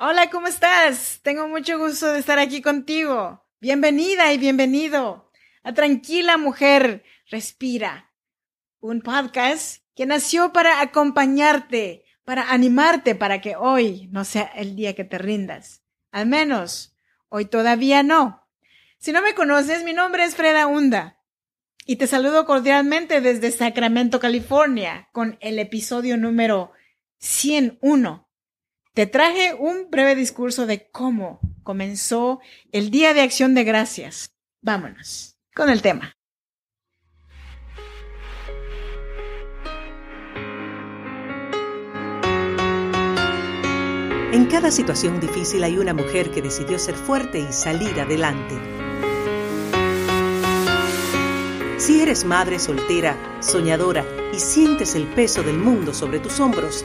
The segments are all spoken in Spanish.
Hola, ¿cómo estás? Tengo mucho gusto de estar aquí contigo. Bienvenida y bienvenido a Tranquila Mujer, Respira, un podcast que nació para acompañarte, para animarte para que hoy no sea el día que te rindas. Al menos, hoy todavía no. Si no me conoces, mi nombre es Freda Hunda y te saludo cordialmente desde Sacramento, California, con el episodio número 101. Te traje un breve discurso de cómo comenzó el Día de Acción de Gracias. Vámonos con el tema. En cada situación difícil hay una mujer que decidió ser fuerte y salir adelante. Si eres madre soltera, soñadora y sientes el peso del mundo sobre tus hombros,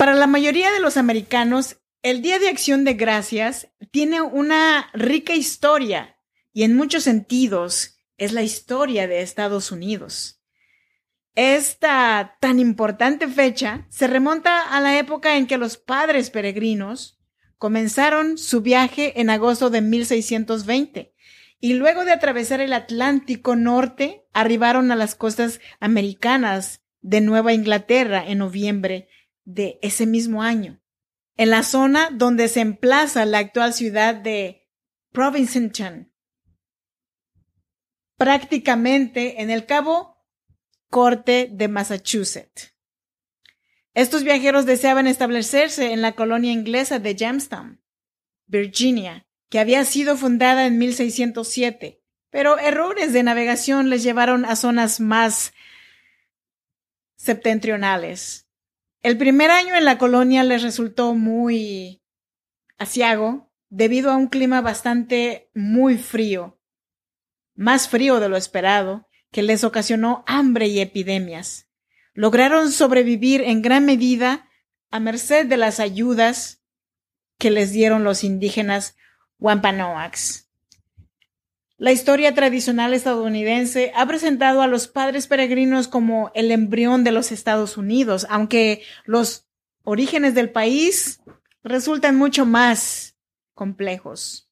Para la mayoría de los americanos, el Día de Acción de Gracias tiene una rica historia y en muchos sentidos es la historia de Estados Unidos. Esta tan importante fecha se remonta a la época en que los padres peregrinos Comenzaron su viaje en agosto de 1620 y luego de atravesar el Atlántico Norte arribaron a las costas americanas de Nueva Inglaterra en noviembre de ese mismo año, en la zona donde se emplaza la actual ciudad de Provincetown, prácticamente en el cabo Corte de Massachusetts. Estos viajeros deseaban establecerse en la colonia inglesa de Jamestown, Virginia, que había sido fundada en 1607, pero errores de navegación les llevaron a zonas más septentrionales. El primer año en la colonia les resultó muy asiago debido a un clima bastante muy frío, más frío de lo esperado, que les ocasionó hambre y epidemias lograron sobrevivir en gran medida a merced de las ayudas que les dieron los indígenas Wampanoags. La historia tradicional estadounidense ha presentado a los padres peregrinos como el embrión de los Estados Unidos, aunque los orígenes del país resultan mucho más complejos.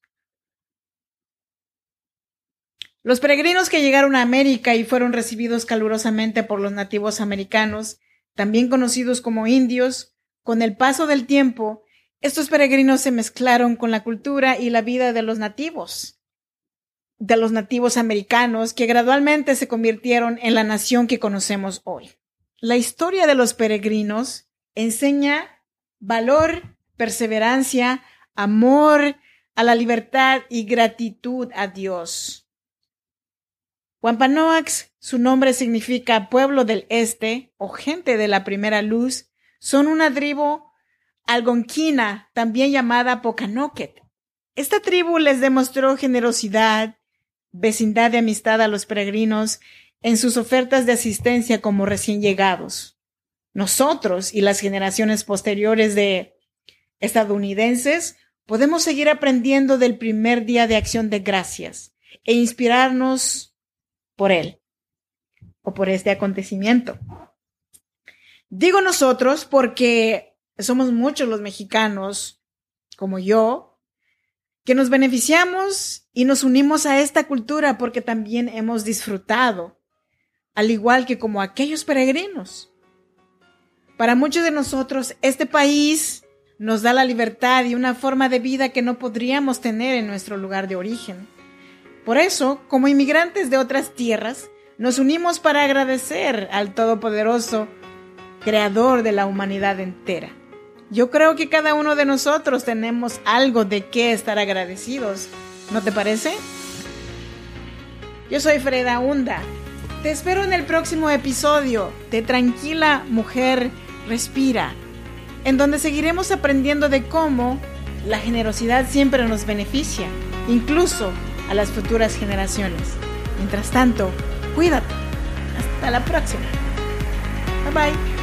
Los peregrinos que llegaron a América y fueron recibidos calurosamente por los nativos americanos, también conocidos como indios, con el paso del tiempo, estos peregrinos se mezclaron con la cultura y la vida de los nativos, de los nativos americanos, que gradualmente se convirtieron en la nación que conocemos hoy. La historia de los peregrinos enseña valor, perseverancia, amor a la libertad y gratitud a Dios. Wampanoags, su nombre significa pueblo del este o gente de la primera luz, son una tribu algonquina, también llamada Pocanoket. Esta tribu les demostró generosidad, vecindad de amistad a los peregrinos en sus ofertas de asistencia como recién llegados. Nosotros y las generaciones posteriores de estadounidenses podemos seguir aprendiendo del primer día de acción de gracias e inspirarnos por él o por este acontecimiento. Digo nosotros porque somos muchos los mexicanos, como yo, que nos beneficiamos y nos unimos a esta cultura porque también hemos disfrutado, al igual que como aquellos peregrinos. Para muchos de nosotros, este país nos da la libertad y una forma de vida que no podríamos tener en nuestro lugar de origen. Por eso, como inmigrantes de otras tierras, nos unimos para agradecer al Todopoderoso, Creador de la humanidad entera. Yo creo que cada uno de nosotros tenemos algo de qué estar agradecidos, ¿no te parece? Yo soy Freda Hunda Te espero en el próximo episodio de Tranquila Mujer Respira, en donde seguiremos aprendiendo de cómo la generosidad siempre nos beneficia, incluso a las futuras generaciones. Mientras tanto, cuídate. Hasta la próxima. Bye bye.